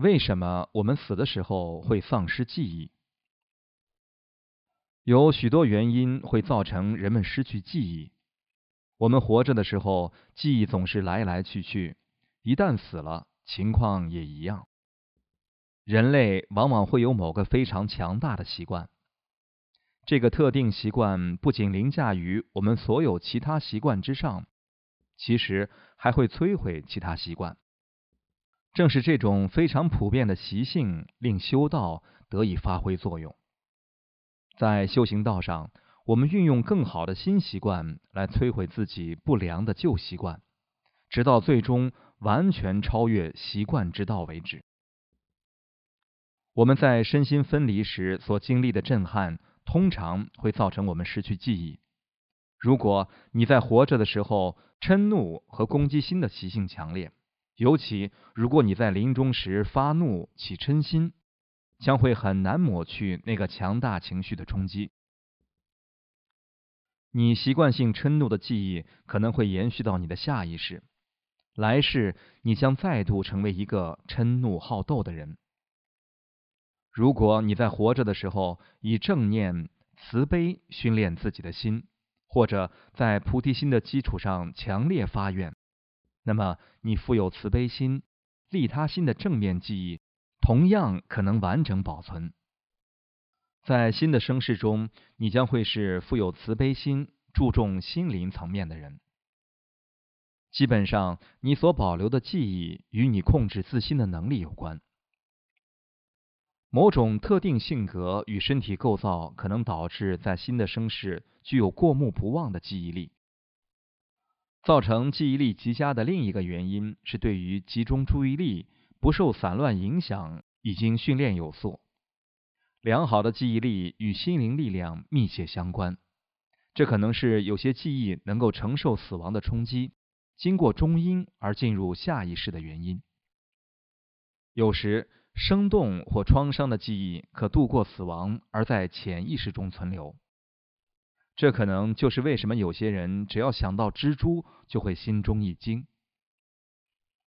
为什么我们死的时候会丧失记忆？有许多原因会造成人们失去记忆。我们活着的时候，记忆总是来来去去；一旦死了，情况也一样。人类往往会有某个非常强大的习惯，这个特定习惯不仅凌驾于我们所有其他习惯之上，其实还会摧毁其他习惯。正是这种非常普遍的习性，令修道得以发挥作用。在修行道上，我们运用更好的新习惯来摧毁自己不良的旧习惯，直到最终完全超越习惯之道为止。我们在身心分离时所经历的震撼，通常会造成我们失去记忆。如果你在活着的时候，嗔怒和攻击心的习性强烈，尤其如果你在临终时发怒起嗔心。将会很难抹去那个强大情绪的冲击。你习惯性嗔怒的记忆可能会延续到你的下一世，来世你将再度成为一个嗔怒好斗的人。如果你在活着的时候以正念、慈悲训练自己的心，或者在菩提心的基础上强烈发愿，那么你富有慈悲心、利他心的正面记忆。同样可能完整保存。在新的生世中，你将会是富有慈悲心、注重心灵层面的人。基本上，你所保留的记忆与你控制自心的能力有关。某种特定性格与身体构造可能导致在新的生世具有过目不忘的记忆力。造成记忆力极佳的另一个原因是对于集中注意力。不受散乱影响，已经训练有素。良好的记忆力与心灵力量密切相关。这可能是有些记忆能够承受死亡的冲击，经过中阴而进入下意识的原因。有时，生动或创伤的记忆可度过死亡，而在潜意识中存留。这可能就是为什么有些人只要想到蜘蛛，就会心中一惊。